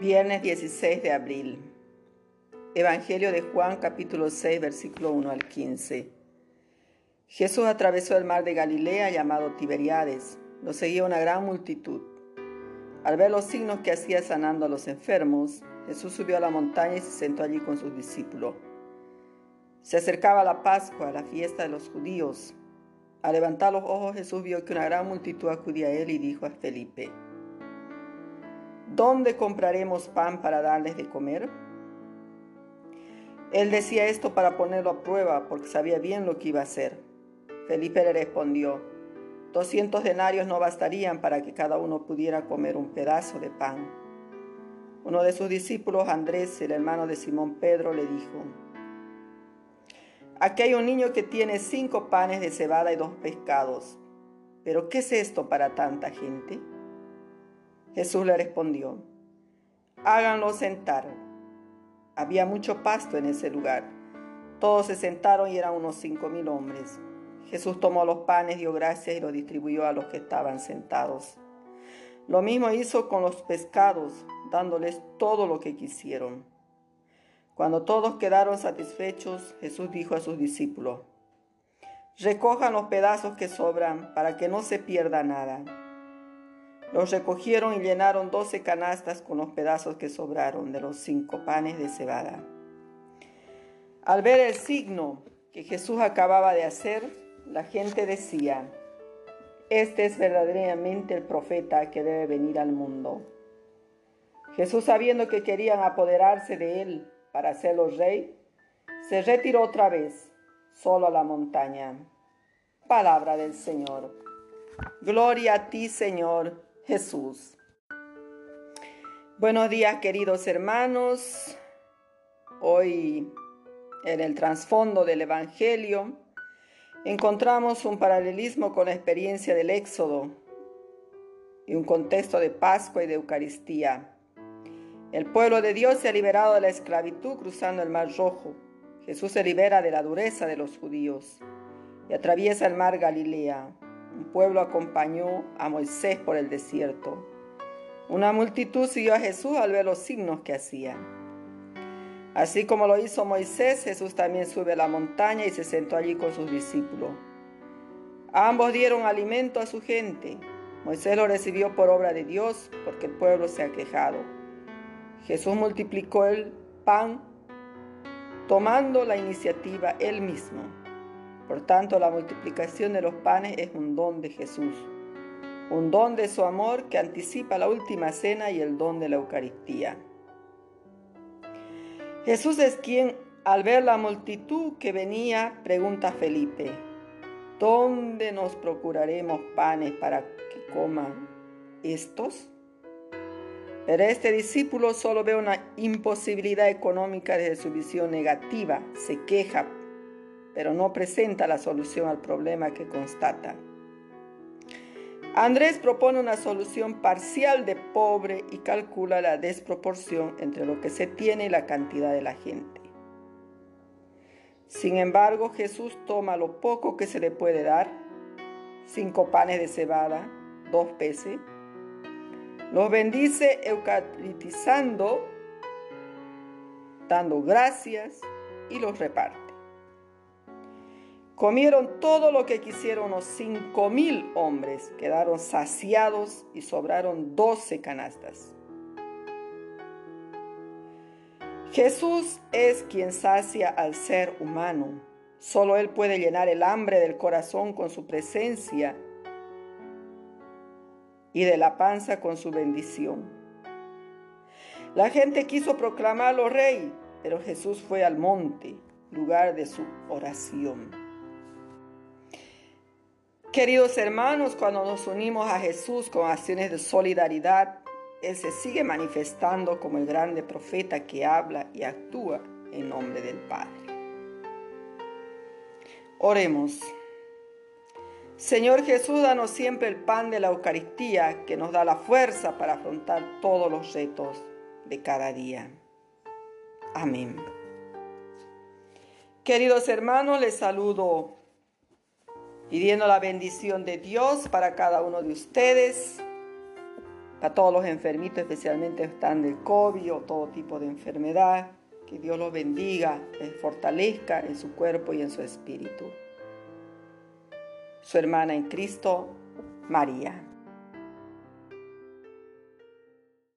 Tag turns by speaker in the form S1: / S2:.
S1: Viernes 16 de abril. Evangelio de Juan capítulo 6 versículo 1 al 15. Jesús atravesó el mar de Galilea llamado Tiberiades. Lo seguía una gran multitud. Al ver los signos que hacía sanando a los enfermos, Jesús subió a la montaña y se sentó allí con sus discípulos. Se acercaba la Pascua, la fiesta de los judíos. Al levantar los ojos Jesús vio que una gran multitud acudía a él y dijo a Felipe, ¿Dónde compraremos pan para darles de comer? Él decía esto para ponerlo a prueba, porque sabía bien lo que iba a hacer. Felipe le respondió, doscientos denarios no bastarían para que cada uno pudiera comer un pedazo de pan. Uno de sus discípulos, Andrés, el hermano de Simón Pedro, le dijo, Aquí hay un niño que tiene cinco panes de cebada y dos pescados. ¿Pero qué es esto para tanta gente? Jesús le respondió, háganlo sentar. Había mucho pasto en ese lugar. Todos se sentaron y eran unos cinco mil hombres. Jesús tomó los panes, dio gracias y los distribuyó a los que estaban sentados. Lo mismo hizo con los pescados, dándoles todo lo que quisieron. Cuando todos quedaron satisfechos, Jesús dijo a sus discípulos, recojan los pedazos que sobran para que no se pierda nada. Los recogieron y llenaron doce canastas con los pedazos que sobraron de los cinco panes de cebada. Al ver el signo que Jesús acababa de hacer, la gente decía, este es verdaderamente el profeta que debe venir al mundo. Jesús, sabiendo que querían apoderarse de él para hacerlo rey, se retiró otra vez, solo a la montaña. Palabra del Señor. Gloria a ti, Señor Jesús. Buenos días queridos hermanos. Hoy en el trasfondo del Evangelio encontramos un paralelismo con la experiencia del Éxodo y un contexto de Pascua y de Eucaristía. El pueblo de Dios se ha liberado de la esclavitud cruzando el Mar Rojo. Jesús se libera de la dureza de los judíos y atraviesa el mar Galilea. Un pueblo acompañó a Moisés por el desierto. Una multitud siguió a Jesús al ver los signos que hacía. Así como lo hizo Moisés, Jesús también sube a la montaña y se sentó allí con sus discípulos. Ambos dieron alimento a su gente. Moisés lo recibió por obra de Dios porque el pueblo se ha quejado. Jesús multiplicó el pan tomando la iniciativa él mismo. Por tanto, la multiplicación de los panes es un don de Jesús, un don de su amor que anticipa la última cena y el don de la Eucaristía. Jesús es quien, al ver la multitud que venía, pregunta a Felipe, ¿dónde nos procuraremos panes para que coman estos? Pero este discípulo solo ve una imposibilidad económica desde su visión negativa, se queja pero no presenta la solución al problema que constata. Andrés propone una solución parcial de pobre y calcula la desproporción entre lo que se tiene y la cantidad de la gente. Sin embargo, Jesús toma lo poco que se le puede dar, cinco panes de cebada, dos peces, los bendice eucaritizando, dando gracias y los reparte. Comieron todo lo que quisieron los cinco mil hombres, quedaron saciados y sobraron doce canastas. Jesús es quien sacia al ser humano. Solo Él puede llenar el hambre del corazón con su presencia y de la panza con su bendición. La gente quiso proclamarlo rey, pero Jesús fue al monte, lugar de su oración. Queridos hermanos, cuando nos unimos a Jesús con acciones de solidaridad, Él se sigue manifestando como el grande profeta que habla y actúa en nombre del Padre. Oremos. Señor Jesús, danos siempre el pan de la Eucaristía que nos da la fuerza para afrontar todos los retos de cada día. Amén. Queridos hermanos, les saludo pidiendo la bendición de Dios para cada uno de ustedes, para todos los enfermitos, especialmente están del COVID o todo tipo de enfermedad. Que Dios los bendiga, les fortalezca en su cuerpo y en su espíritu. Su hermana en Cristo, María.